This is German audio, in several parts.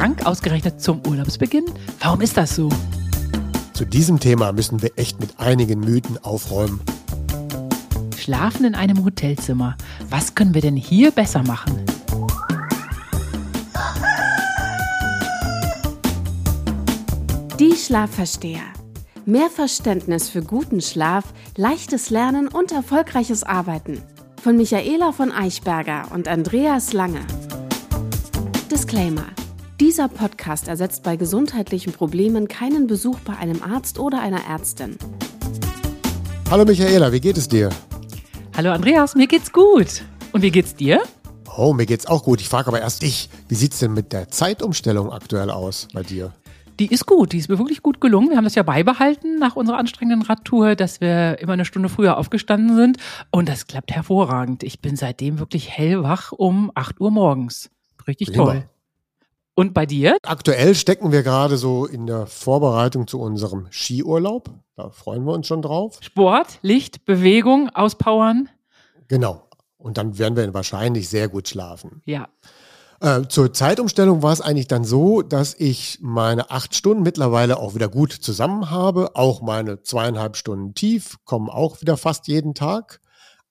krank, ausgerechnet zum Urlaubsbeginn? Warum ist das so? Zu diesem Thema müssen wir echt mit einigen Mythen aufräumen. Schlafen in einem Hotelzimmer. Was können wir denn hier besser machen? Die Schlafversteher. Mehr Verständnis für guten Schlaf, leichtes Lernen und erfolgreiches Arbeiten. Von Michaela von Eichberger und Andreas Lange. Disclaimer. Dieser Podcast ersetzt bei gesundheitlichen Problemen keinen Besuch bei einem Arzt oder einer Ärztin. Hallo Michaela, wie geht es dir? Hallo Andreas, mir geht's gut. Und wie geht's dir? Oh, mir geht's auch gut. Ich frage aber erst dich, wie sieht's denn mit der Zeitumstellung aktuell aus bei dir? Die ist gut, die ist mir wirklich gut gelungen. Wir haben das ja beibehalten nach unserer anstrengenden Radtour, dass wir immer eine Stunde früher aufgestanden sind. Und das klappt hervorragend. Ich bin seitdem wirklich hellwach um 8 Uhr morgens. Richtig Prima. toll. Und bei dir? Aktuell stecken wir gerade so in der Vorbereitung zu unserem Skiurlaub. Da freuen wir uns schon drauf. Sport, Licht, Bewegung, Auspowern. Genau. Und dann werden wir wahrscheinlich sehr gut schlafen. Ja. Äh, zur Zeitumstellung war es eigentlich dann so, dass ich meine acht Stunden mittlerweile auch wieder gut zusammen habe. Auch meine zweieinhalb Stunden tief kommen auch wieder fast jeden Tag.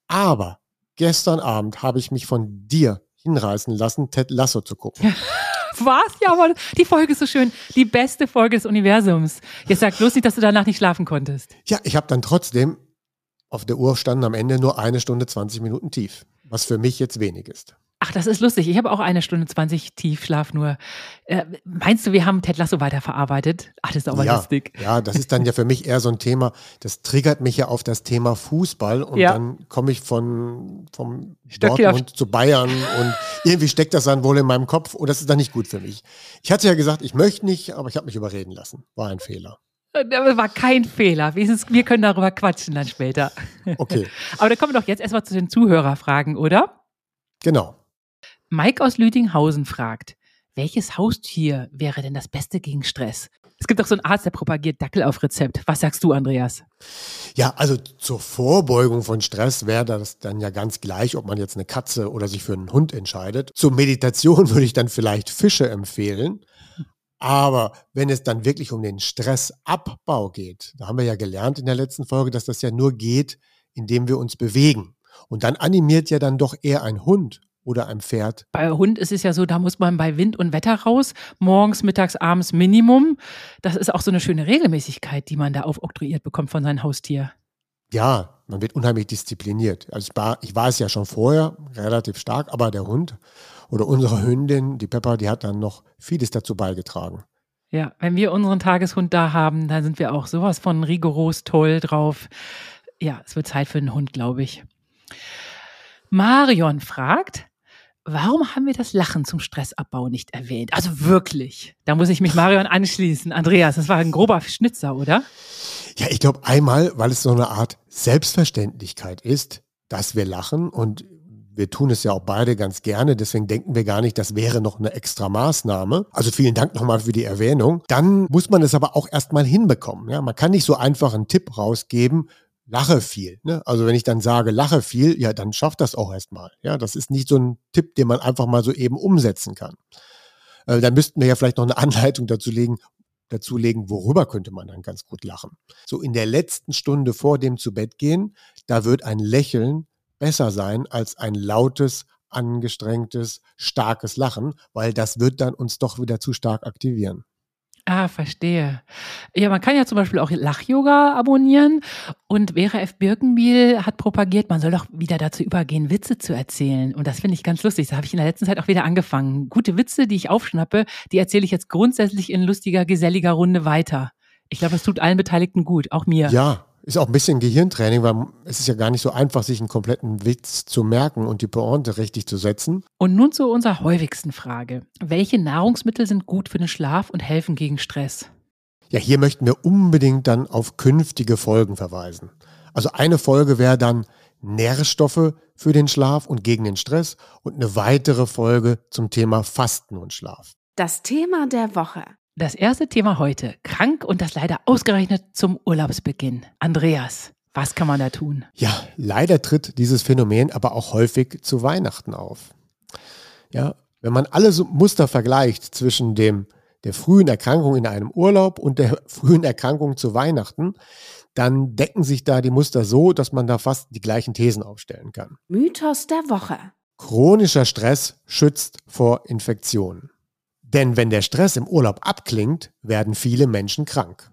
Aber gestern Abend habe ich mich von dir hinreißen lassen, Ted Lasso zu gucken. Was? Ja, aber die Folge ist so schön. Die beste Folge des Universums. Jetzt sag bloß nicht, dass du danach nicht schlafen konntest. Ja, ich habe dann trotzdem auf der Uhr standen am Ende nur eine Stunde 20 Minuten tief, was für mich jetzt wenig ist. Ach, das ist lustig. Ich habe auch eine Stunde 20 Tiefschlaf nur. Äh, meinst du, wir haben Ted Lasso weiterverarbeitet? Ach, das ist aber ja, lustig. Ja, das ist dann ja für mich eher so ein Thema, das triggert mich ja auf das Thema Fußball und Ja. dann komme ich von vom Dortmund zu Bayern und irgendwie steckt das dann wohl in meinem Kopf und das ist dann nicht gut für mich. Ich hatte ja gesagt, ich möchte nicht, aber ich habe mich überreden lassen. War ein Fehler. Das war kein Fehler. Wir können darüber quatschen dann später. Okay, Aber dann kommen wir doch jetzt erstmal zu den Zuhörerfragen, oder? genau. Mike aus Lüdinghausen fragt, welches Haustier wäre denn das Beste gegen Stress? Es gibt doch so einen Arzt, der propagiert Dackel auf Rezept. Was sagst du, Andreas? Ja, also zur Vorbeugung von Stress wäre das dann ja ganz gleich, ob man jetzt eine Katze oder sich für einen Hund entscheidet. Zur Meditation würde ich dann vielleicht Fische empfehlen. Aber wenn es dann wirklich um den Stressabbau geht, da haben wir ja gelernt in der letzten Folge, dass das ja nur geht, indem wir uns bewegen. Und dann animiert ja dann doch eher ein Hund oder ein Pferd. Bei Hund ist es ja so, da muss man bei Wind und Wetter raus. Morgens, mittags, abends Minimum. Das ist auch so eine schöne Regelmäßigkeit, die man da aufoktroyiert bekommt von seinem Haustier. Ja, man wird unheimlich diszipliniert. Also ich war, ich war es ja schon vorher relativ stark, aber der Hund oder unsere Hündin, die Pepper, die hat dann noch vieles dazu beigetragen. Ja, wenn wir unseren Tageshund da haben, dann sind wir auch sowas von rigoros toll drauf. Ja, es wird Zeit für einen Hund, glaube ich. Marion fragt, warum haben wir das Lachen zum Stressabbau nicht erwähnt? Also wirklich. Da muss ich mich Marion anschließen. Andreas, das war ein grober Schnitzer, oder? Ja, ich glaube einmal, weil es so eine Art Selbstverständlichkeit ist, dass wir lachen und wir tun es ja auch beide ganz gerne, deswegen denken wir gar nicht, das wäre noch eine extra Maßnahme. Also vielen Dank nochmal für die Erwähnung. Dann muss man es aber auch erstmal hinbekommen. Ja, man kann nicht so einfach einen Tipp rausgeben, lache viel. Ne? Also wenn ich dann sage, lache viel, ja, dann schafft das auch erstmal. Ja, das ist nicht so ein Tipp, den man einfach mal so eben umsetzen kann. Äh, dann müssten wir ja vielleicht noch eine Anleitung dazu legen, dazu legen, worüber könnte man dann ganz gut lachen. So in der letzten Stunde vor dem zu Bett gehen, da wird ein Lächeln besser sein als ein lautes, angestrengtes, starkes Lachen, weil das wird dann uns doch wieder zu stark aktivieren. Ah, verstehe. Ja, man kann ja zum Beispiel auch Lach-Yoga abonnieren und Vera F. Birkenbiel hat propagiert, man soll doch wieder dazu übergehen, Witze zu erzählen. Und das finde ich ganz lustig. Das habe ich in der letzten Zeit auch wieder angefangen. Gute Witze, die ich aufschnappe, die erzähle ich jetzt grundsätzlich in lustiger, geselliger Runde weiter. Ich glaube, es tut allen Beteiligten gut, auch mir. Ja, ist auch ein bisschen Gehirntraining, weil es ist ja gar nicht so einfach, sich einen kompletten Witz zu merken und die Pointe richtig zu setzen. Und nun zu unserer häufigsten Frage. Welche Nahrungsmittel sind gut für den Schlaf und helfen gegen Stress? Ja, hier möchten wir unbedingt dann auf künftige Folgen verweisen. Also eine Folge wäre dann Nährstoffe für den Schlaf und gegen den Stress und eine weitere Folge zum Thema Fasten und Schlaf. Das Thema der Woche. Das erste Thema heute. Krank und das leider ausgerechnet zum Urlaubsbeginn. Andreas, was kann man da tun? Ja, leider tritt dieses Phänomen aber auch häufig zu Weihnachten auf. Ja, Wenn man alle so Muster vergleicht zwischen dem, der frühen Erkrankung in einem Urlaub und der frühen Erkrankung zu Weihnachten, dann decken sich da die Muster so, dass man da fast die gleichen Thesen aufstellen kann. Mythos der Woche. Chronischer Stress schützt vor Infektionen. Denn wenn der Stress im Urlaub abklingt, werden viele Menschen krank.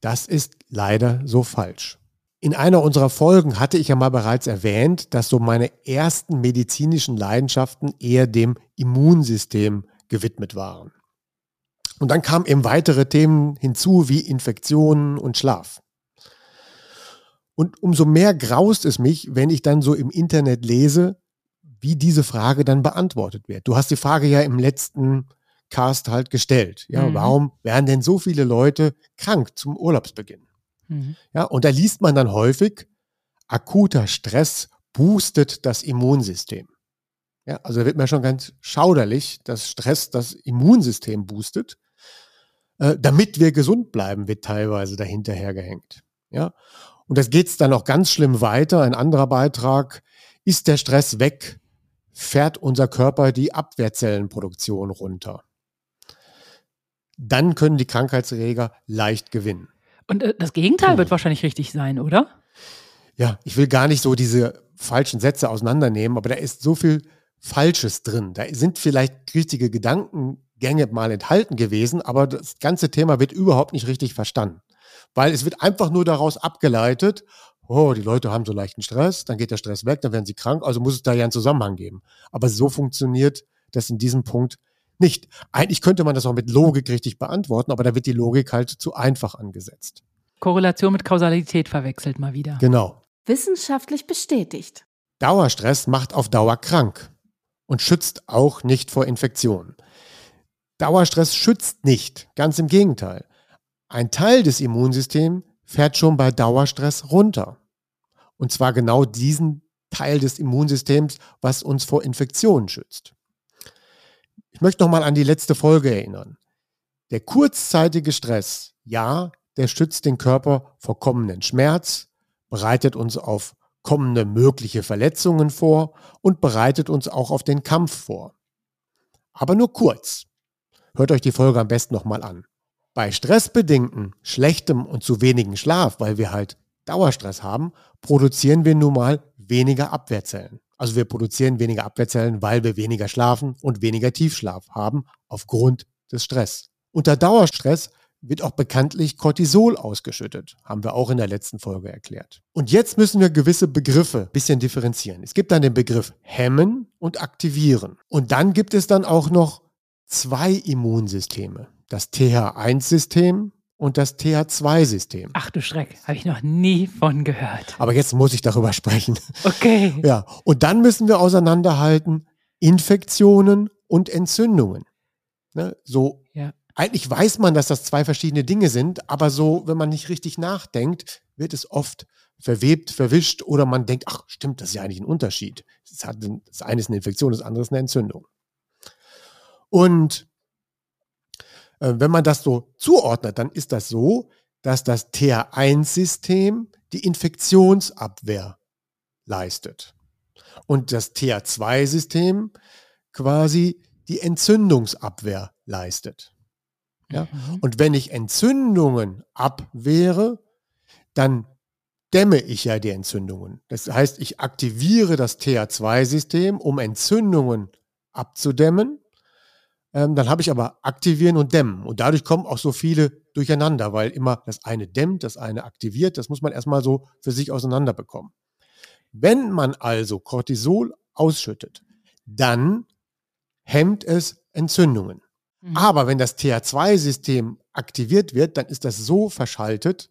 Das ist leider so falsch. In einer unserer Folgen hatte ich ja mal bereits erwähnt, dass so meine ersten medizinischen Leidenschaften eher dem Immunsystem gewidmet waren. Und dann kamen eben weitere Themen hinzu wie Infektionen und Schlaf. Und umso mehr graust es mich, wenn ich dann so im Internet lese, wie diese Frage dann beantwortet wird. Du hast die Frage ja im letzten Cast halt gestellt. Ja, mhm. warum werden denn so viele Leute krank zum Urlaubsbeginn? Mhm. Ja, und da liest man dann häufig, akuter Stress boostet das Immunsystem. Ja, also da wird mir schon ganz schauderlich, dass Stress das Immunsystem boostet. Äh, damit wir gesund bleiben, wird teilweise dahinterher gehängt. Ja, und das geht's dann auch ganz schlimm weiter. Ein anderer Beitrag, ist der Stress weg, fährt unser Körper die Abwehrzellenproduktion runter. Dann können die Krankheitserreger leicht gewinnen. Und äh, das Gegenteil hm. wird wahrscheinlich richtig sein, oder? Ja, ich will gar nicht so diese falschen Sätze auseinandernehmen, aber da ist so viel Falsches drin. Da sind vielleicht richtige Gedankengänge mal enthalten gewesen, aber das ganze Thema wird überhaupt nicht richtig verstanden. Weil es wird einfach nur daraus abgeleitet, oh, die Leute haben so leichten Stress, dann geht der Stress weg, dann werden sie krank, also muss es da ja einen Zusammenhang geben. Aber so funktioniert das in diesem Punkt nicht. Eigentlich könnte man das auch mit Logik richtig beantworten, aber da wird die Logik halt zu einfach angesetzt. Korrelation mit Kausalität verwechselt mal wieder. Genau. Wissenschaftlich bestätigt. Dauerstress macht auf Dauer krank und schützt auch nicht vor Infektionen. Dauerstress schützt nicht, ganz im Gegenteil. Ein Teil des Immunsystems fährt schon bei Dauerstress runter. Und zwar genau diesen Teil des Immunsystems, was uns vor Infektionen schützt. Ich möchte noch mal an die letzte Folge erinnern. Der kurzzeitige Stress, ja, der schützt den Körper vor kommenden Schmerz, bereitet uns auf kommende mögliche Verletzungen vor und bereitet uns auch auf den Kampf vor. Aber nur kurz. Hört euch die Folge am besten nochmal an. Bei stressbedingten, schlechtem und zu wenigen Schlaf, weil wir halt Dauerstress haben, produzieren wir nun mal weniger Abwehrzellen. Also wir produzieren weniger Abwehrzellen, weil wir weniger schlafen und weniger Tiefschlaf haben aufgrund des Stress. Unter Dauerstress wird auch bekanntlich Cortisol ausgeschüttet, haben wir auch in der letzten Folge erklärt. Und jetzt müssen wir gewisse Begriffe ein bisschen differenzieren. Es gibt dann den Begriff hemmen und aktivieren. Und dann gibt es dann auch noch zwei Immunsysteme das TH1-System und das TH2-System. Ach du Schreck, habe ich noch nie von gehört. Aber jetzt muss ich darüber sprechen. Okay. Ja, und dann müssen wir auseinanderhalten Infektionen und Entzündungen. Ne? So, ja. eigentlich weiß man, dass das zwei verschiedene Dinge sind, aber so, wenn man nicht richtig nachdenkt, wird es oft verwebt, verwischt oder man denkt, ach stimmt, das ist ja eigentlich ein Unterschied. Das, eine ist eine Infektion, das andere ist eine Entzündung. Und äh, wenn man das so zuordnet, dann ist das so, dass das TH1-System die Infektionsabwehr leistet und das TH2-System quasi die Entzündungsabwehr leistet. Ja? Mhm. Und wenn ich Entzündungen abwehre, dann dämme ich ja die Entzündungen. Das heißt, ich aktiviere das TH2-System, um Entzündungen abzudämmen ähm, dann habe ich aber aktivieren und dämmen. Und dadurch kommen auch so viele durcheinander, weil immer das eine dämmt, das eine aktiviert. Das muss man erstmal so für sich auseinanderbekommen. Wenn man also Cortisol ausschüttet, dann hemmt es Entzündungen. Mhm. Aber wenn das TH2-System aktiviert wird, dann ist das so verschaltet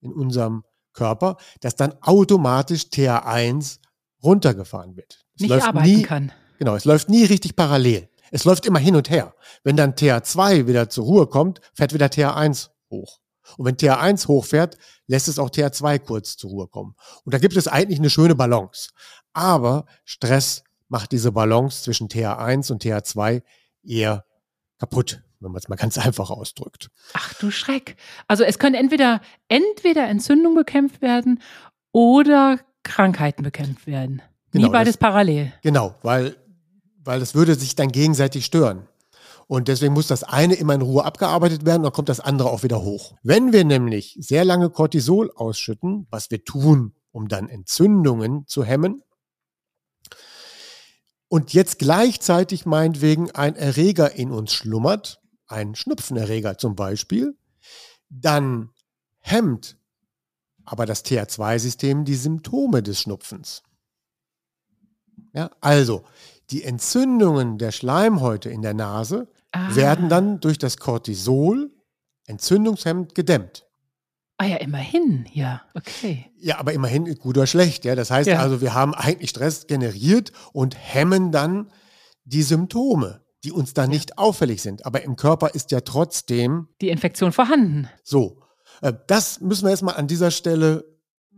in unserem Körper, dass dann automatisch TH1 runtergefahren wird. Es Nicht arbeiten nie, kann. Genau, es läuft nie richtig parallel. Es läuft immer hin und her. Wenn dann TH2 wieder zur Ruhe kommt, fährt wieder TH1 hoch. Und wenn TH1 hochfährt, lässt es auch TH2 kurz zur Ruhe kommen. Und da gibt es eigentlich eine schöne Balance. Aber Stress macht diese Balance zwischen TH1 und TH2 eher kaputt, wenn man es mal ganz einfach ausdrückt. Ach du Schreck. Also es können entweder, entweder Entzündung bekämpft werden oder Krankheiten bekämpft werden. Genau, Nie beides das, parallel. Genau, weil weil es würde sich dann gegenseitig stören. Und deswegen muss das eine immer in Ruhe abgearbeitet werden, dann kommt das andere auch wieder hoch. Wenn wir nämlich sehr lange Cortisol ausschütten, was wir tun, um dann Entzündungen zu hemmen, und jetzt gleichzeitig meinetwegen ein Erreger in uns schlummert, ein Schnupfenerreger zum Beispiel, dann hemmt aber das TH2-System die Symptome des Schnupfens. Ja, also die Entzündungen der Schleimhäute in der Nase ah. werden dann durch das Cortisol entzündungshemmend gedämmt. Ah ja, immerhin, ja, okay. Ja, aber immerhin gut oder schlecht, ja. Das heißt ja. also, wir haben eigentlich Stress generiert und hemmen dann die Symptome, die uns da ja. nicht auffällig sind. Aber im Körper ist ja trotzdem die Infektion vorhanden. So, äh, das müssen wir jetzt mal an dieser Stelle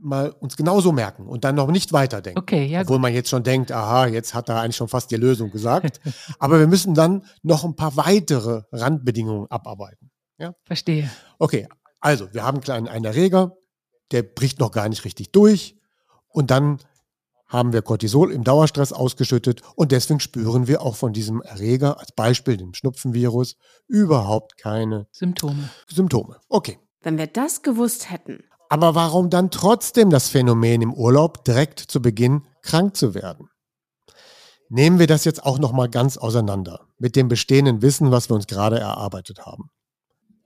mal uns genauso merken und dann noch nicht weiterdenken. Okay, ja. Obwohl gut. man jetzt schon denkt, aha, jetzt hat er eigentlich schon fast die Lösung gesagt. Aber wir müssen dann noch ein paar weitere Randbedingungen abarbeiten. Ja? Verstehe. Okay, also wir haben einen, einen Erreger, der bricht noch gar nicht richtig durch und dann haben wir Cortisol im Dauerstress ausgeschüttet und deswegen spüren wir auch von diesem Erreger, als Beispiel dem Schnupfenvirus, überhaupt keine Symptome. Symptome. Okay. Wenn wir das gewusst hätten, aber warum dann trotzdem das Phänomen im Urlaub direkt zu Beginn krank zu werden? Nehmen wir das jetzt auch noch mal ganz auseinander mit dem bestehenden Wissen, was wir uns gerade erarbeitet haben.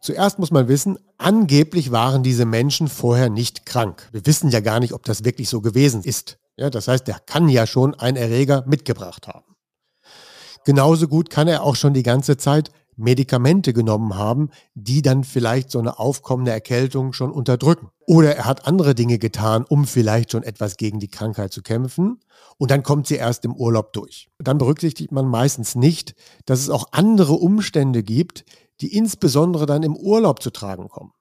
Zuerst muss man wissen, angeblich waren diese Menschen vorher nicht krank. Wir wissen ja gar nicht, ob das wirklich so gewesen ist. Ja, das heißt, der kann ja schon einen Erreger mitgebracht haben. Genauso gut kann er auch schon die ganze Zeit Medikamente genommen haben, die dann vielleicht so eine aufkommende Erkältung schon unterdrücken. Oder er hat andere Dinge getan, um vielleicht schon etwas gegen die Krankheit zu kämpfen. Und dann kommt sie erst im Urlaub durch. Dann berücksichtigt man meistens nicht, dass es auch andere Umstände gibt, die insbesondere dann im Urlaub zu tragen kommen.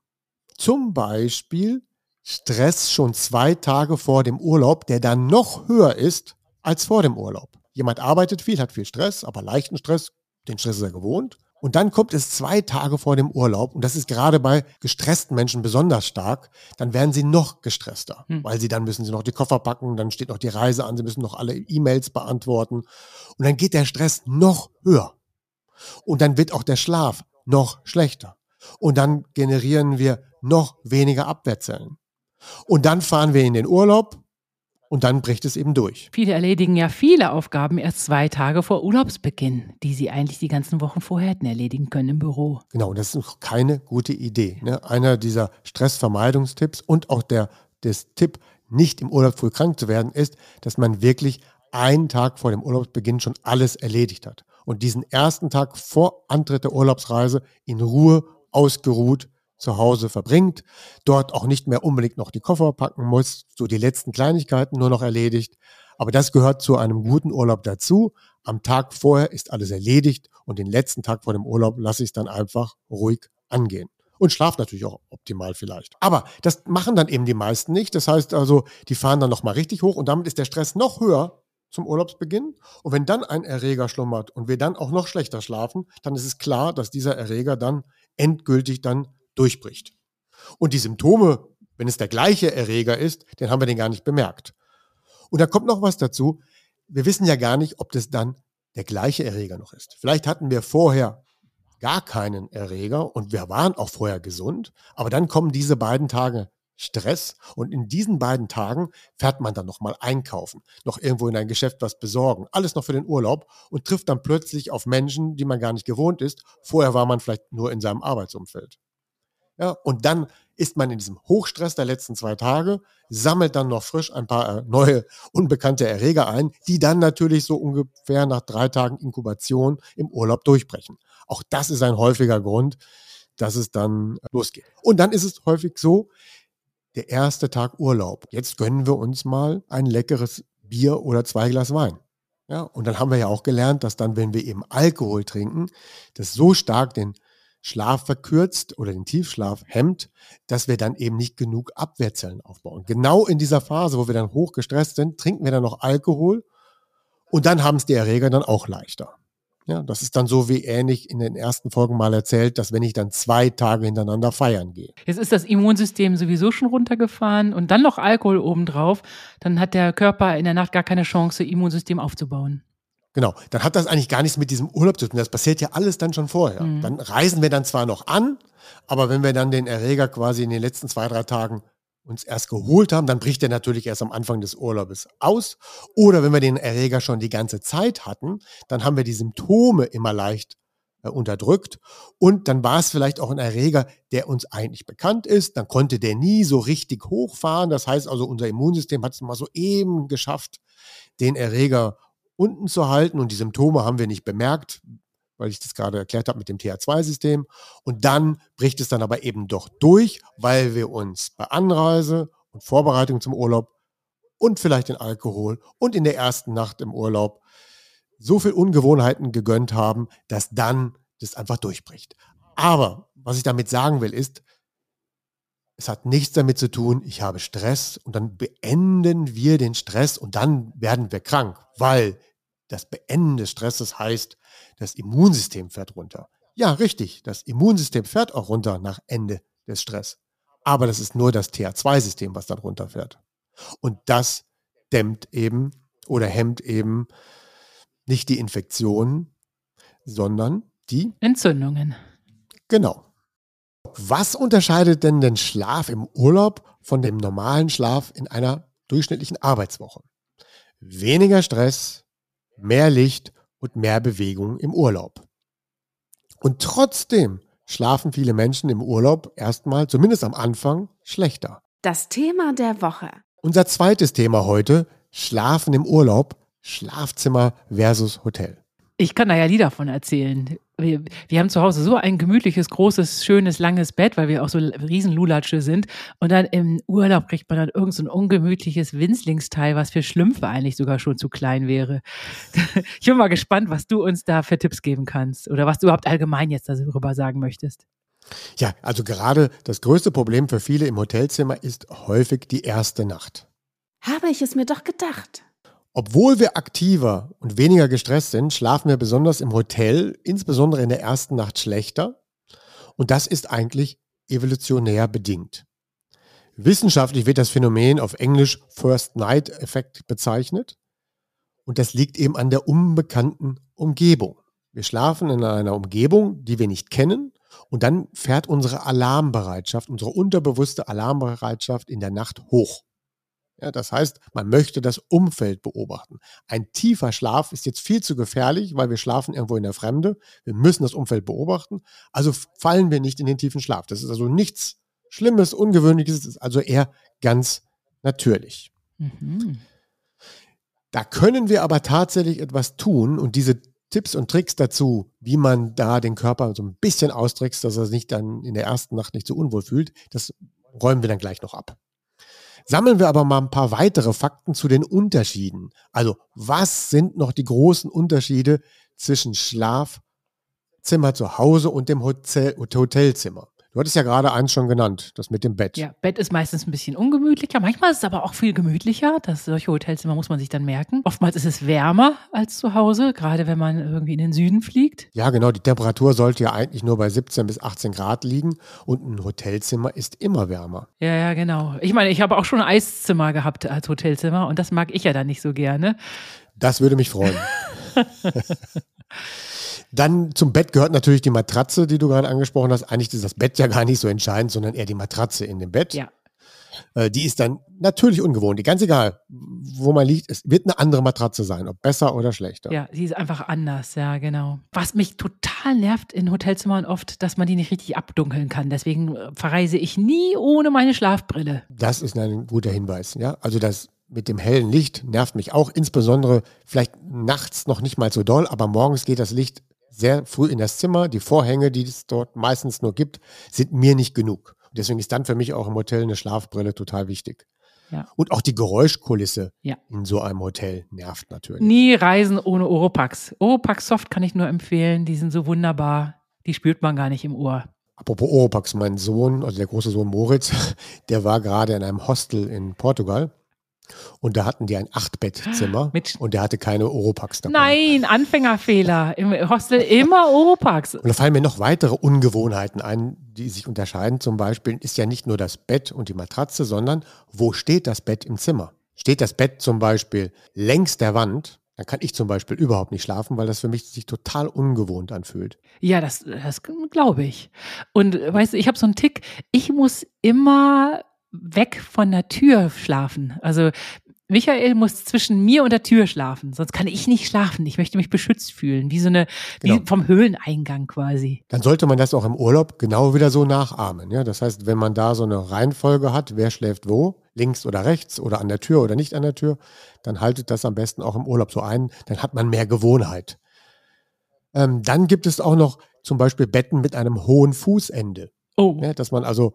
Zum Beispiel Stress schon zwei Tage vor dem Urlaub, der dann noch höher ist als vor dem Urlaub. Jemand arbeitet viel, hat viel Stress, aber leichten Stress, den Stress ist er gewohnt. Und dann kommt es zwei Tage vor dem Urlaub, und das ist gerade bei gestressten Menschen besonders stark, dann werden sie noch gestresster, hm. weil sie dann müssen sie noch die Koffer packen, dann steht noch die Reise an, sie müssen noch alle E-Mails beantworten. Und dann geht der Stress noch höher. Und dann wird auch der Schlaf noch schlechter. Und dann generieren wir noch weniger Abwehrzellen. Und dann fahren wir in den Urlaub und dann bricht es eben durch. Viele erledigen ja viele Aufgaben erst zwei Tage vor Urlaubsbeginn, die sie eigentlich die ganzen Wochen vorher hätten erledigen können im Büro. Genau, das ist keine gute Idee. Ne? Einer dieser Stressvermeidungstipps und auch der des Tipp, nicht im Urlaub früh krank zu werden, ist, dass man wirklich einen Tag vor dem Urlaubsbeginn schon alles erledigt hat. Und diesen ersten Tag vor Antritt der Urlaubsreise in Ruhe, ausgeruht zu Hause verbringt, dort auch nicht mehr unbedingt noch die Koffer packen muss, so die letzten Kleinigkeiten nur noch erledigt. Aber das gehört zu einem guten Urlaub dazu. Am Tag vorher ist alles erledigt und den letzten Tag vor dem Urlaub lasse ich es dann einfach ruhig angehen. Und schlafe natürlich auch optimal vielleicht. Aber das machen dann eben die meisten nicht. Das heißt also, die fahren dann nochmal richtig hoch und damit ist der Stress noch höher zum Urlaubsbeginn. Und wenn dann ein Erreger schlummert und wir dann auch noch schlechter schlafen, dann ist es klar, dass dieser Erreger dann endgültig dann durchbricht. Und die Symptome, wenn es der gleiche Erreger ist, den haben wir den gar nicht bemerkt. Und da kommt noch was dazu. Wir wissen ja gar nicht, ob das dann der gleiche Erreger noch ist. Vielleicht hatten wir vorher gar keinen Erreger und wir waren auch vorher gesund, aber dann kommen diese beiden Tage Stress und in diesen beiden Tagen fährt man dann nochmal einkaufen, noch irgendwo in ein Geschäft was besorgen, alles noch für den Urlaub und trifft dann plötzlich auf Menschen, die man gar nicht gewohnt ist. Vorher war man vielleicht nur in seinem Arbeitsumfeld. Ja, und dann ist man in diesem Hochstress der letzten zwei Tage, sammelt dann noch frisch ein paar äh, neue unbekannte Erreger ein, die dann natürlich so ungefähr nach drei Tagen Inkubation im Urlaub durchbrechen. Auch das ist ein häufiger Grund, dass es dann äh, losgeht. Und dann ist es häufig so, der erste Tag Urlaub. Jetzt gönnen wir uns mal ein leckeres Bier oder zwei Glas Wein. Ja, und dann haben wir ja auch gelernt, dass dann, wenn wir eben Alkohol trinken, das so stark den Schlaf verkürzt oder den Tiefschlaf hemmt, dass wir dann eben nicht genug Abwehrzellen aufbauen. Genau in dieser Phase, wo wir dann hoch gestresst sind, trinken wir dann noch Alkohol und dann haben es die Erreger dann auch leichter. Ja, das ist dann so wie ähnlich in den ersten Folgen mal erzählt, dass wenn ich dann zwei Tage hintereinander feiern gehe. Jetzt ist das Immunsystem sowieso schon runtergefahren und dann noch Alkohol obendrauf, dann hat der Körper in der Nacht gar keine Chance, Immunsystem aufzubauen. Genau, dann hat das eigentlich gar nichts mit diesem Urlaub zu tun. Das passiert ja alles dann schon vorher. Mhm. Dann reisen wir dann zwar noch an, aber wenn wir dann den Erreger quasi in den letzten zwei, drei Tagen uns erst geholt haben, dann bricht er natürlich erst am Anfang des Urlaubes aus. Oder wenn wir den Erreger schon die ganze Zeit hatten, dann haben wir die Symptome immer leicht äh, unterdrückt. Und dann war es vielleicht auch ein Erreger, der uns eigentlich bekannt ist. Dann konnte der nie so richtig hochfahren. Das heißt also, unser Immunsystem hat es mal so eben geschafft, den Erreger unten zu halten. Und die Symptome haben wir nicht bemerkt, weil ich das gerade erklärt habe mit dem TH2-System. Und dann bricht es dann aber eben doch durch, weil wir uns bei Anreise und Vorbereitung zum Urlaub und vielleicht den Alkohol und in der ersten Nacht im Urlaub so viel Ungewohnheiten gegönnt haben, dass dann das einfach durchbricht. Aber was ich damit sagen will, ist, es hat nichts damit zu tun, ich habe Stress und dann beenden wir den Stress und dann werden wir krank, weil das Beenden des Stresses heißt, das Immunsystem fährt runter. Ja, richtig, das Immunsystem fährt auch runter nach Ende des Stress. Aber das ist nur das TH2-System, was dann runterfährt. Und das dämmt eben oder hemmt eben nicht die Infektionen, sondern die Entzündungen. Genau. Was unterscheidet denn den Schlaf im Urlaub von dem normalen Schlaf in einer durchschnittlichen Arbeitswoche? Weniger Stress, mehr Licht und mehr Bewegung im Urlaub. Und trotzdem schlafen viele Menschen im Urlaub erstmal, zumindest am Anfang, schlechter. Das Thema der Woche. Unser zweites Thema heute, Schlafen im Urlaub, Schlafzimmer versus Hotel. Ich kann da ja Lieder von erzählen. Wir, wir, haben zu Hause so ein gemütliches, großes, schönes, langes Bett, weil wir auch so riesen Lulatsche sind. Und dann im Urlaub kriegt man dann irgend so ein ungemütliches Winzlingsteil, was für Schlümpfe eigentlich sogar schon zu klein wäre. Ich bin mal gespannt, was du uns da für Tipps geben kannst oder was du überhaupt allgemein jetzt darüber sagen möchtest. Ja, also gerade das größte Problem für viele im Hotelzimmer ist häufig die erste Nacht. Habe ich es mir doch gedacht. Obwohl wir aktiver und weniger gestresst sind, schlafen wir besonders im Hotel, insbesondere in der ersten Nacht schlechter. Und das ist eigentlich evolutionär bedingt. Wissenschaftlich wird das Phänomen auf Englisch First Night Effekt bezeichnet. Und das liegt eben an der unbekannten Umgebung. Wir schlafen in einer Umgebung, die wir nicht kennen. Und dann fährt unsere Alarmbereitschaft, unsere unterbewusste Alarmbereitschaft in der Nacht hoch. Ja, das heißt, man möchte das Umfeld beobachten. Ein tiefer Schlaf ist jetzt viel zu gefährlich, weil wir schlafen irgendwo in der Fremde. Wir müssen das Umfeld beobachten. Also fallen wir nicht in den tiefen Schlaf. Das ist also nichts Schlimmes, Ungewöhnliches. Es ist also eher ganz natürlich. Mhm. Da können wir aber tatsächlich etwas tun und diese Tipps und Tricks dazu, wie man da den Körper so ein bisschen austrickst, dass er sich dann in der ersten Nacht nicht so unwohl fühlt, das räumen wir dann gleich noch ab. Sammeln wir aber mal ein paar weitere Fakten zu den Unterschieden. Also, was sind noch die großen Unterschiede zwischen Schlafzimmer zu Hause und dem Hotel Hotelzimmer? Du hattest ja gerade eins schon genannt, das mit dem Bett. Ja, Bett ist meistens ein bisschen ungemütlicher. Manchmal ist es aber auch viel gemütlicher. Das, solche Hotelzimmer muss man sich dann merken. Oftmals ist es wärmer als zu Hause, gerade wenn man irgendwie in den Süden fliegt. Ja, genau. Die Temperatur sollte ja eigentlich nur bei 17 bis 18 Grad liegen und ein Hotelzimmer ist immer wärmer. Ja, ja, genau. Ich meine, ich habe auch schon ein Eiszimmer gehabt als Hotelzimmer und das mag ich ja dann nicht so gerne. Das würde mich freuen. Dann zum Bett gehört natürlich die Matratze, die du gerade angesprochen hast. Eigentlich ist das Bett ja gar nicht so entscheidend, sondern eher die Matratze in dem Bett. Ja. Äh, die ist dann natürlich ungewohnt. Ganz egal, wo man liegt, es wird eine andere Matratze sein, ob besser oder schlechter. Ja, sie ist einfach anders, ja, genau. Was mich total nervt in Hotelzimmern oft, dass man die nicht richtig abdunkeln kann. Deswegen äh, verreise ich nie ohne meine Schlafbrille. Das ist ein guter Hinweis, ja. Also das mit dem hellen Licht nervt mich auch, insbesondere vielleicht nachts noch nicht mal so doll, aber morgens geht das Licht sehr früh in das Zimmer. Die Vorhänge, die es dort meistens nur gibt, sind mir nicht genug. Und deswegen ist dann für mich auch im Hotel eine Schlafbrille total wichtig. Ja. Und auch die Geräuschkulisse ja. in so einem Hotel nervt natürlich. Nie reisen ohne Oropax. Oropax Soft kann ich nur empfehlen. Die sind so wunderbar. Die spürt man gar nicht im Ohr. Apropos Oropax, mein Sohn, also der große Sohn Moritz, der war gerade in einem Hostel in Portugal und da hatten die ein Achtbettzimmer Mit und der hatte keine Oropax dabei. Nein, Anfängerfehler. Im Hostel immer Oropax. Und da fallen mir noch weitere Ungewohnheiten ein, die sich unterscheiden. Zum Beispiel ist ja nicht nur das Bett und die Matratze, sondern wo steht das Bett im Zimmer? Steht das Bett zum Beispiel längs der Wand Dann kann ich zum Beispiel überhaupt nicht schlafen, weil das für mich sich total ungewohnt anfühlt. Ja, das, das glaube ich. Und weißt du, ich habe so einen Tick, ich muss immer weg von der Tür schlafen. Also Michael muss zwischen mir und der Tür schlafen, sonst kann ich nicht schlafen. Ich möchte mich beschützt fühlen, wie so eine, genau. wie vom Höhleneingang quasi. Dann sollte man das auch im Urlaub genau wieder so nachahmen. Ja, das heißt, wenn man da so eine Reihenfolge hat, wer schläft wo, links oder rechts oder an der Tür oder nicht an der Tür, dann haltet das am besten auch im Urlaub so ein. Dann hat man mehr Gewohnheit. Ähm, dann gibt es auch noch zum Beispiel Betten mit einem hohen Fußende. Oh. Ja, dass man also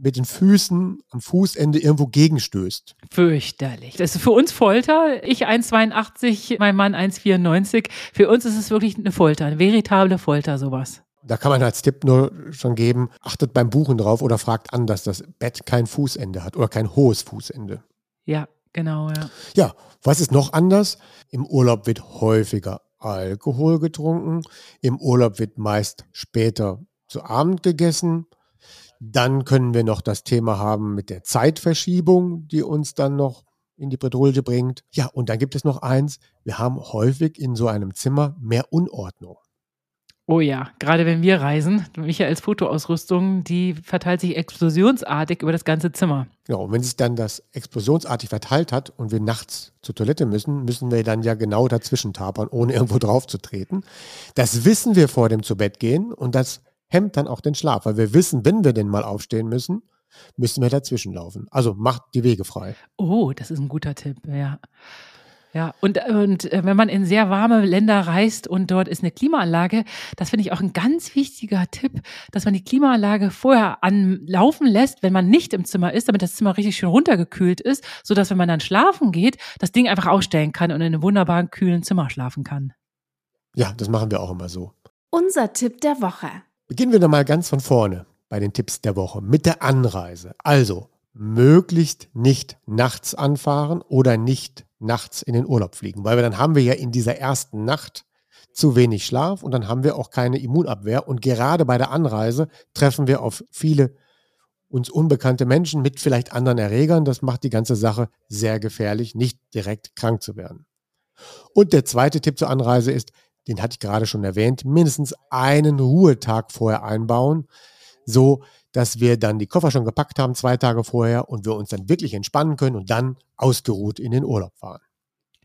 mit den Füßen am Fußende irgendwo gegenstößt. Fürchterlich. Das ist für uns Folter. Ich 1,82, mein Mann 1,94. Für uns ist es wirklich eine Folter, eine veritable Folter, sowas. Da kann man als Tipp nur schon geben, achtet beim Buchen drauf oder fragt an, dass das Bett kein Fußende hat oder kein hohes Fußende. Ja, genau, ja. Ja, was ist noch anders? Im Urlaub wird häufiger Alkohol getrunken. Im Urlaub wird meist später zu Abend gegessen. Dann können wir noch das Thema haben mit der Zeitverschiebung, die uns dann noch in die Bredouille bringt. Ja, und dann gibt es noch eins. Wir haben häufig in so einem Zimmer mehr Unordnung. Oh ja, gerade wenn wir reisen, Michaels Fotoausrüstung, die verteilt sich explosionsartig über das ganze Zimmer. Genau, und wenn sich dann das explosionsartig verteilt hat und wir nachts zur Toilette müssen, müssen wir dann ja genau dazwischen tapern, ohne irgendwo drauf zu treten. Das wissen wir vor dem Zubettgehen und das hemmt dann auch den Schlaf, weil wir wissen, wenn wir denn mal aufstehen müssen, müssen wir dazwischen laufen. Also macht die Wege frei. Oh, das ist ein guter Tipp, ja. Ja, und, und äh, wenn man in sehr warme Länder reist und dort ist eine Klimaanlage, das finde ich auch ein ganz wichtiger Tipp, dass man die Klimaanlage vorher anlaufen lässt, wenn man nicht im Zimmer ist, damit das Zimmer richtig schön runtergekühlt ist, sodass, wenn man dann schlafen geht, das Ding einfach ausstellen kann und in einem wunderbaren kühlen Zimmer schlafen kann. Ja, das machen wir auch immer so. Unser Tipp der Woche. Beginnen wir mal ganz von vorne bei den Tipps der Woche mit der Anreise. Also möglichst nicht nachts anfahren oder nicht nachts in den Urlaub fliegen, weil wir dann haben wir ja in dieser ersten Nacht zu wenig Schlaf und dann haben wir auch keine Immunabwehr und gerade bei der Anreise treffen wir auf viele uns unbekannte Menschen mit vielleicht anderen Erregern. Das macht die ganze Sache sehr gefährlich, nicht direkt krank zu werden. Und der zweite Tipp zur Anreise ist, den hatte ich gerade schon erwähnt, mindestens einen Ruhetag vorher einbauen, so dass wir dann die Koffer schon gepackt haben, zwei Tage vorher, und wir uns dann wirklich entspannen können und dann ausgeruht in den Urlaub fahren.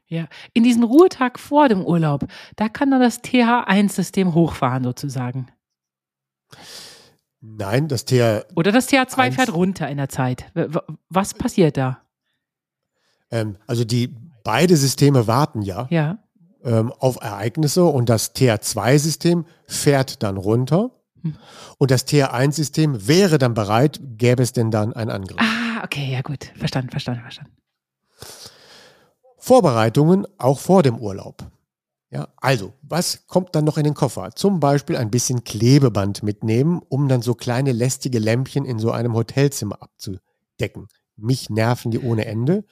Ja, in diesen Ruhetag vor dem Urlaub, da kann dann das TH1-System hochfahren sozusagen. Nein, das TH. Oder das TH2 fährt runter in der Zeit. Was passiert da? Ähm, also die beide Systeme warten ja. Ja ähm, auf Ereignisse und das TR2-System fährt dann runter. Und das TR1-System wäre dann bereit, gäbe es denn dann einen Angriff. Ah, okay, ja gut. Verstanden, verstanden, verstanden. Vorbereitungen auch vor dem Urlaub. Ja, also, was kommt dann noch in den Koffer? Zum Beispiel ein bisschen Klebeband mitnehmen, um dann so kleine lästige Lämpchen in so einem Hotelzimmer abzudecken. Mich nerven die ohne Ende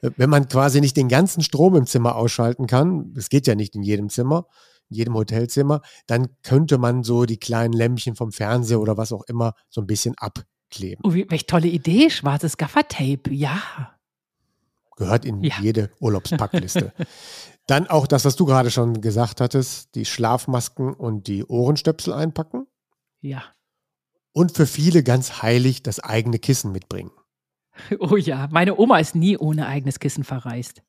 wenn man quasi nicht den ganzen Strom im Zimmer ausschalten kann, das geht ja nicht in jedem Zimmer, in jedem Hotelzimmer, dann könnte man so die kleinen Lämpchen vom Fernseher oder was auch immer so ein bisschen abkleben. Oh, welche tolle Idee, schwarzes Gaffertape, ja. Gehört in ja. jede Urlaubspackliste. dann auch das, was du gerade schon gesagt hattest, die Schlafmasken und die Ohrenstöpsel einpacken. Ja. Und für viele ganz heilig das eigene Kissen mitbringen. Oh ja, meine Oma ist nie ohne eigenes Kissen verreist.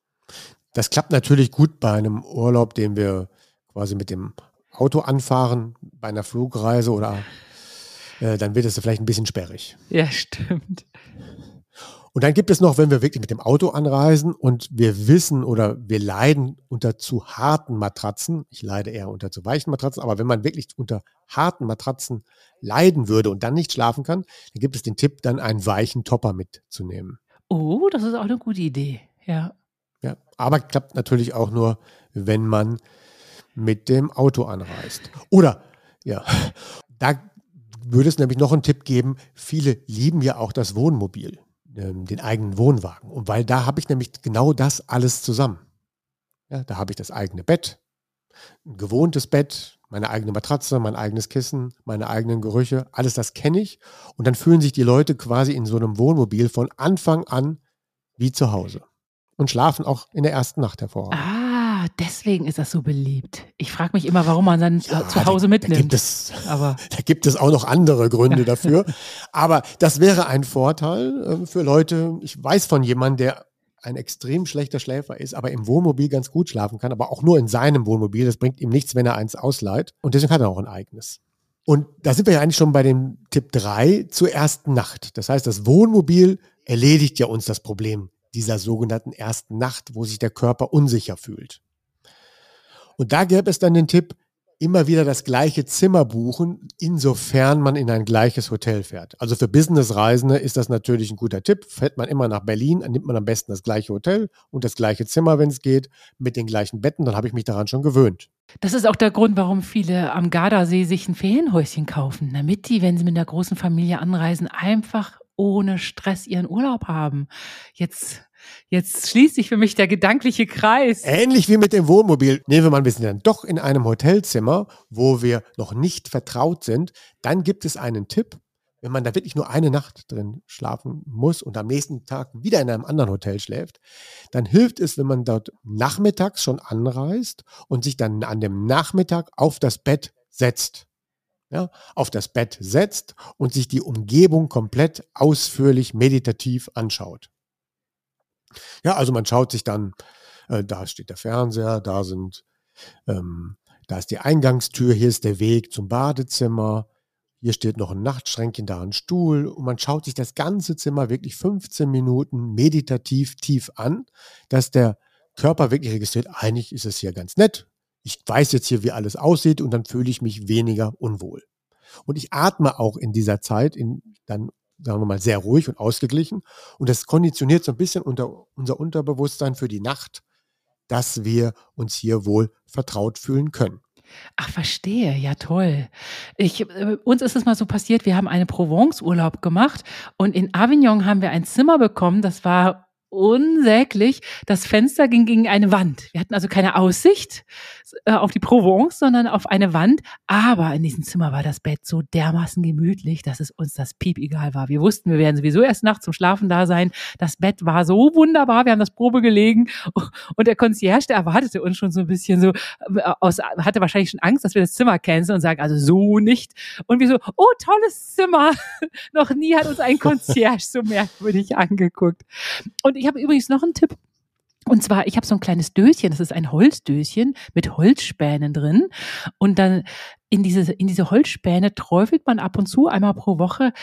Das klappt natürlich gut bei einem Urlaub, den wir quasi mit dem Auto anfahren, bei einer Flugreise oder äh, dann wird es vielleicht ein bisschen sperrig. Ja, stimmt. Und dann gibt es noch, wenn wir wirklich mit dem Auto anreisen und wir wissen oder wir leiden unter zu harten Matratzen, ich leide eher unter zu weichen Matratzen, aber wenn man wirklich unter harten Matratzen leiden würde und dann nicht schlafen kann, dann gibt es den Tipp, dann einen weichen Topper mitzunehmen. Oh, das ist auch eine gute Idee, ja. Ja, aber klappt natürlich auch nur, wenn man mit dem Auto anreist. Oder, ja, da würde es nämlich noch einen Tipp geben, viele lieben ja auch das Wohnmobil. Ähm, den eigenen Wohnwagen. Und weil da habe ich nämlich genau das alles zusammen. Ja, da habe ich das eigene Bett, ein gewohntes Bett, meine eigene Matratze, mein eigenes Kissen, meine eigenen Gerüche, alles das kenne ich. Und dann fühlen sich die Leute quasi in so einem Wohnmobil von Anfang an wie zu Hause und schlafen auch in der ersten Nacht hervorragend. Ah, Ah, deswegen ist das so beliebt. Ich frage mich immer, warum man dann ja, zu Hause mitnimmt. Da gibt, es, Aber da gibt es auch noch andere Gründe dafür. Aber das wäre ein Vorteil äh, für Leute. Ich weiß von jemandem, der ein extrem schlechter Schläfer ist, aber im Wohnmobil ganz gut schlafen kann, aber auch nur in seinem Wohnmobil. Das bringt ihm nichts, wenn er eins ausleiht. Und deswegen hat er auch ein eigenes. Und da sind wir ja eigentlich schon bei dem Tipp 3 zur ersten Nacht. Das heißt, das Wohnmobil erledigt ja uns das Problem dieser sogenannten ersten Nacht, wo sich der Körper unsicher fühlt. Und da gäbe es dann den Tipp, immer wieder das gleiche Zimmer buchen, insofern man in ein gleiches Hotel fährt. Also für Businessreisende ist das natürlich ein guter Tipp. Fährt man immer nach Berlin, nimmt man am besten das gleiche Hotel und das gleiche Zimmer, wenn es geht, mit den gleichen Betten. Dann habe ich mich daran schon gewöhnt. Das ist auch der Grund, warum viele am Gardasee sich ein Ferienhäuschen kaufen, damit die, wenn sie mit einer großen Familie anreisen, einfach ohne Stress ihren Urlaub haben. Jetzt Jetzt schließt sich für mich der gedankliche Kreis. Ähnlich wie mit dem Wohnmobil. Nehmen wir mal, wir sind dann doch in einem Hotelzimmer, wo wir noch nicht vertraut sind. Dann gibt es einen Tipp, wenn man da wirklich nur eine Nacht drin schlafen muss und am nächsten Tag wieder in einem anderen Hotel schläft, dann hilft es, wenn man dort nachmittags schon anreist und sich dann an dem Nachmittag auf das Bett setzt. Ja, auf das Bett setzt und sich die Umgebung komplett ausführlich meditativ anschaut. Ja, also man schaut sich dann, äh, da steht der Fernseher, da sind, ähm, da ist die Eingangstür, hier ist der Weg zum Badezimmer, hier steht noch ein Nachtschränkchen, da ein Stuhl und man schaut sich das ganze Zimmer wirklich 15 Minuten meditativ tief an, dass der Körper wirklich registriert, eigentlich ist es hier ganz nett. Ich weiß jetzt hier, wie alles aussieht und dann fühle ich mich weniger unwohl. Und ich atme auch in dieser Zeit in, dann sagen wir mal, sehr ruhig und ausgeglichen. Und das konditioniert so ein bisschen unter, unser Unterbewusstsein für die Nacht, dass wir uns hier wohl vertraut fühlen können. Ach, verstehe. Ja, toll. Ich, äh, uns ist es mal so passiert, wir haben einen Provence-Urlaub gemacht und in Avignon haben wir ein Zimmer bekommen, das war unsäglich. Das Fenster ging gegen eine Wand. Wir hatten also keine Aussicht äh, auf die Provence, sondern auf eine Wand. Aber in diesem Zimmer war das Bett so dermaßen gemütlich, dass es uns das Piep egal war. Wir wussten, wir werden sowieso erst nachts zum Schlafen da sein. Das Bett war so wunderbar. Wir haben das Probe gelegen und der Concierge, der erwartete uns schon so ein bisschen so äh, aus, hatte wahrscheinlich schon Angst, dass wir das Zimmer canceln und sagen, also so nicht. Und wir so, oh, tolles Zimmer. Noch nie hat uns ein Concierge so merkwürdig angeguckt. Und ich habe übrigens noch einen Tipp. Und zwar, ich habe so ein kleines Döschen, das ist ein Holzdöschen mit Holzspänen drin. Und dann in diese, in diese Holzspäne träufelt man ab und zu einmal pro Woche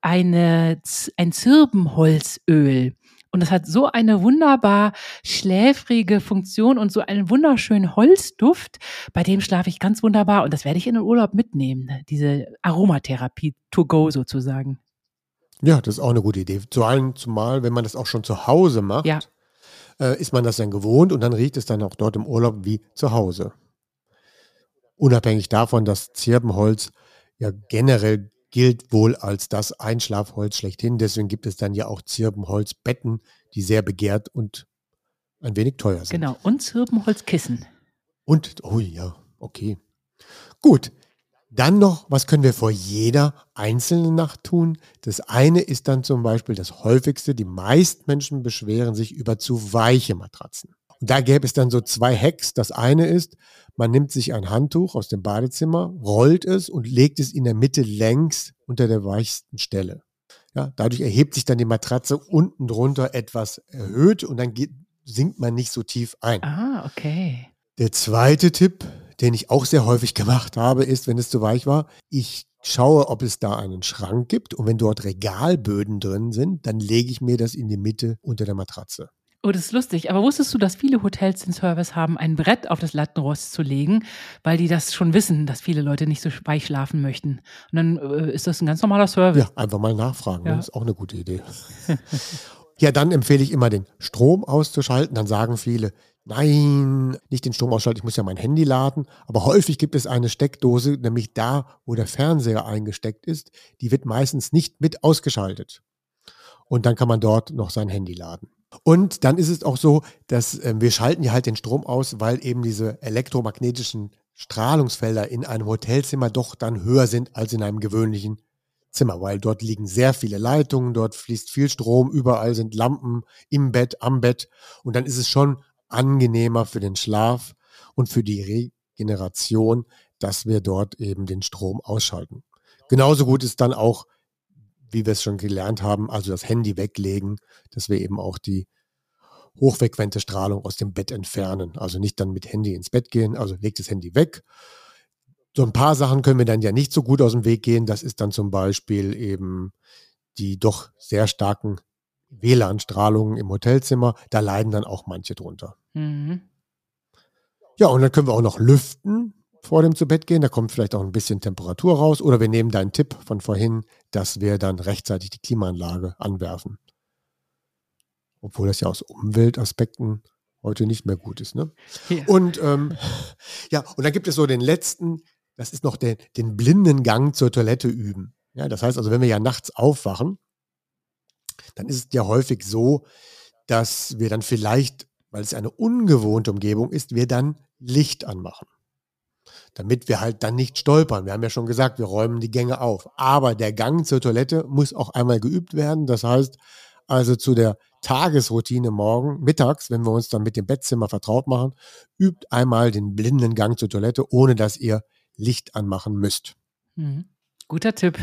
eine, ein Zirbenholzöl. Und das hat so eine wunderbar schläfrige Funktion und so einen wunderschönen Holzduft. Bei dem schlafe ich ganz wunderbar. Und das werde ich in den Urlaub mitnehmen. Diese Aromatherapie to go sozusagen. Ja, das ist auch eine gute Idee. Zu allem, zumal, wenn man das auch schon zu Hause macht, ja. äh, ist man das dann gewohnt und dann riecht es dann auch dort im Urlaub wie zu Hause. Unabhängig davon, dass Zirbenholz ja generell gilt wohl als das Einschlafholz schlechthin. Deswegen gibt es dann ja auch Zirbenholzbetten, die sehr begehrt und ein wenig teuer sind. Genau, und Zirbenholzkissen. Und, oh ja, okay. Gut, dann noch, was können wir vor jeder einzelnen Nacht tun? Das eine ist dann zum Beispiel das häufigste, die meisten Menschen beschweren sich über zu weiche Matratzen. Und da gäbe es dann so zwei Hacks. Das eine ist, man nimmt sich ein Handtuch aus dem Badezimmer, rollt es und legt es in der Mitte längs unter der weichsten Stelle. Ja, dadurch erhebt sich dann die Matratze unten drunter etwas erhöht und dann geht, sinkt man nicht so tief ein. Ah, okay. Der zweite Tipp den ich auch sehr häufig gemacht habe, ist, wenn es zu weich war, ich schaue, ob es da einen Schrank gibt und wenn dort Regalböden drin sind, dann lege ich mir das in die Mitte unter der Matratze. Oh, das ist lustig. Aber wusstest du, dass viele Hotels den Service haben, ein Brett auf das Lattenrost zu legen, weil die das schon wissen, dass viele Leute nicht so weich schlafen möchten. Und dann äh, ist das ein ganz normaler Service. Ja, einfach mal nachfragen. Ja. Das ist auch eine gute Idee. ja, dann empfehle ich immer, den Strom auszuschalten. Dann sagen viele, nein, nicht den Strom ausschalten, ich muss ja mein Handy laden. Aber häufig gibt es eine Steckdose, nämlich da, wo der Fernseher eingesteckt ist. Die wird meistens nicht mit ausgeschaltet. Und dann kann man dort noch sein Handy laden. Und dann ist es auch so, dass äh, wir schalten ja halt den Strom aus, weil eben diese elektromagnetischen Strahlungsfelder in einem Hotelzimmer doch dann höher sind als in einem gewöhnlichen Zimmer, weil dort liegen sehr viele Leitungen, dort fließt viel Strom, überall sind Lampen im Bett, am Bett und dann ist es schon angenehmer für den Schlaf und für die Regeneration, dass wir dort eben den Strom ausschalten. Genauso gut ist dann auch, wie wir es schon gelernt haben, also das Handy weglegen, dass wir eben auch die hochfrequente Strahlung aus dem Bett entfernen. Also nicht dann mit Handy ins Bett gehen, also legt das Handy weg. So ein paar Sachen können wir dann ja nicht so gut aus dem Weg gehen. Das ist dann zum Beispiel eben die doch sehr starken WLAN-Strahlungen im Hotelzimmer. Da leiden dann auch manche drunter. Mhm. Ja, und dann können wir auch noch lüften vor dem zu Bett gehen. Da kommt vielleicht auch ein bisschen Temperatur raus. Oder wir nehmen deinen Tipp von vorhin, dass wir dann rechtzeitig die Klimaanlage anwerfen. Obwohl das ja aus Umweltaspekten heute nicht mehr gut ist. Ne? Ja. Und ähm, ja, und dann gibt es so den letzten, das ist noch der, den blinden Gang zur Toilette üben. Ja, das heißt also, wenn wir ja nachts aufwachen, dann ist es ja häufig so, dass wir dann vielleicht, weil es eine ungewohnte Umgebung ist, wir dann Licht anmachen. Damit wir halt dann nicht stolpern. Wir haben ja schon gesagt, wir räumen die Gänge auf. Aber der Gang zur Toilette muss auch einmal geübt werden. Das heißt, also zu der Tagesroutine morgen, mittags, wenn wir uns dann mit dem Bettzimmer vertraut machen, übt einmal den blinden Gang zur Toilette, ohne dass ihr Licht anmachen müsst. Mhm. Guter Tipp.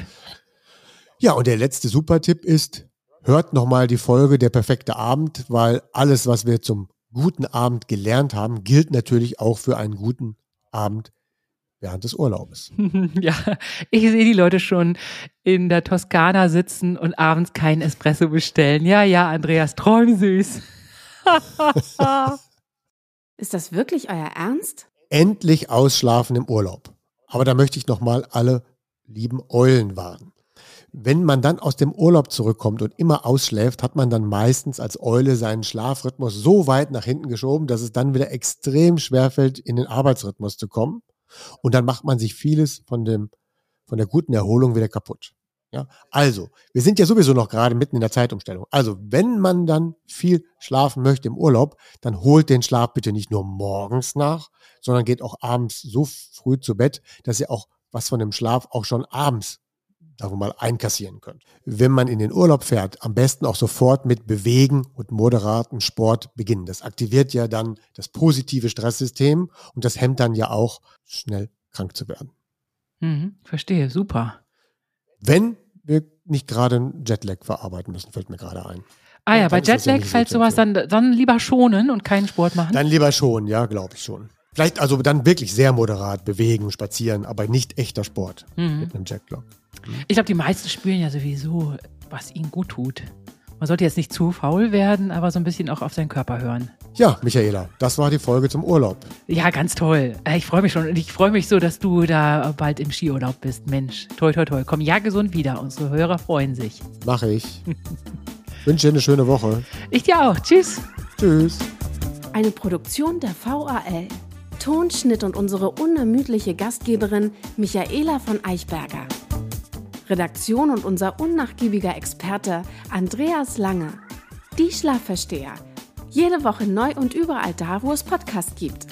Ja, und der letzte Super-Tipp ist, hört nochmal die Folge Der perfekte Abend, weil alles, was wir zum guten Abend gelernt haben, gilt natürlich auch für einen guten Abend während des Urlaubes. Ja, ich sehe die Leute schon in der Toskana sitzen und abends keinen Espresso bestellen. Ja, ja, Andreas, träumsüß. Ist das wirklich euer Ernst? Endlich ausschlafen im Urlaub. Aber da möchte ich nochmal alle lieben Eulen warnen. Wenn man dann aus dem Urlaub zurückkommt und immer ausschläft, hat man dann meistens als Eule seinen Schlafrhythmus so weit nach hinten geschoben, dass es dann wieder extrem schwerfällt, in den Arbeitsrhythmus zu kommen. Und dann macht man sich vieles von dem, von der guten Erholung wieder kaputt. Ja, also, wir sind ja sowieso noch gerade mitten in der Zeitumstellung. Also, wenn man dann viel schlafen möchte im Urlaub, dann holt den Schlaf bitte nicht nur morgens nach, sondern geht auch abends so früh zu Bett, dass ihr auch was von dem Schlaf auch schon abends sagen wir mal, einkassieren könnt. Wenn man in den Urlaub fährt, am besten auch sofort mit Bewegen und moderaten Sport beginnen. Das aktiviert ja dann das positive Stresssystem und das hemmt dann ja auch, schnell krank zu werden. Mhm, verstehe, super. Wenn wir nicht gerade einen Jetlag verarbeiten müssen, fällt mir gerade ein. Ah ja, bei Jetlag ja fällt sowas dann, dann lieber schonen und keinen Sport machen? Dann lieber schonen, ja, glaube ich schon. Vielleicht also dann wirklich sehr moderat bewegen, spazieren, aber nicht echter Sport mhm. mit einem Jetlag. Ich glaube, die meisten spüren ja sowieso, was ihnen gut tut. Man sollte jetzt nicht zu faul werden, aber so ein bisschen auch auf seinen Körper hören. Ja, Michaela, das war die Folge zum Urlaub. Ja, ganz toll. Äh, ich freue mich schon und ich freue mich so, dass du da bald im Skiurlaub bist. Mensch, toll, toll, toll. Komm ja gesund wieder. Unsere Hörer freuen sich. Mache ich. Wünsche dir eine schöne Woche. Ich dir auch. Tschüss. Tschüss. Eine Produktion der VAL. Tonschnitt und unsere unermüdliche Gastgeberin Michaela von Eichberger. Redaktion und unser unnachgiebiger Experte Andreas Lange. Die Schlafversteher. Jede Woche neu und überall da, wo es Podcasts gibt.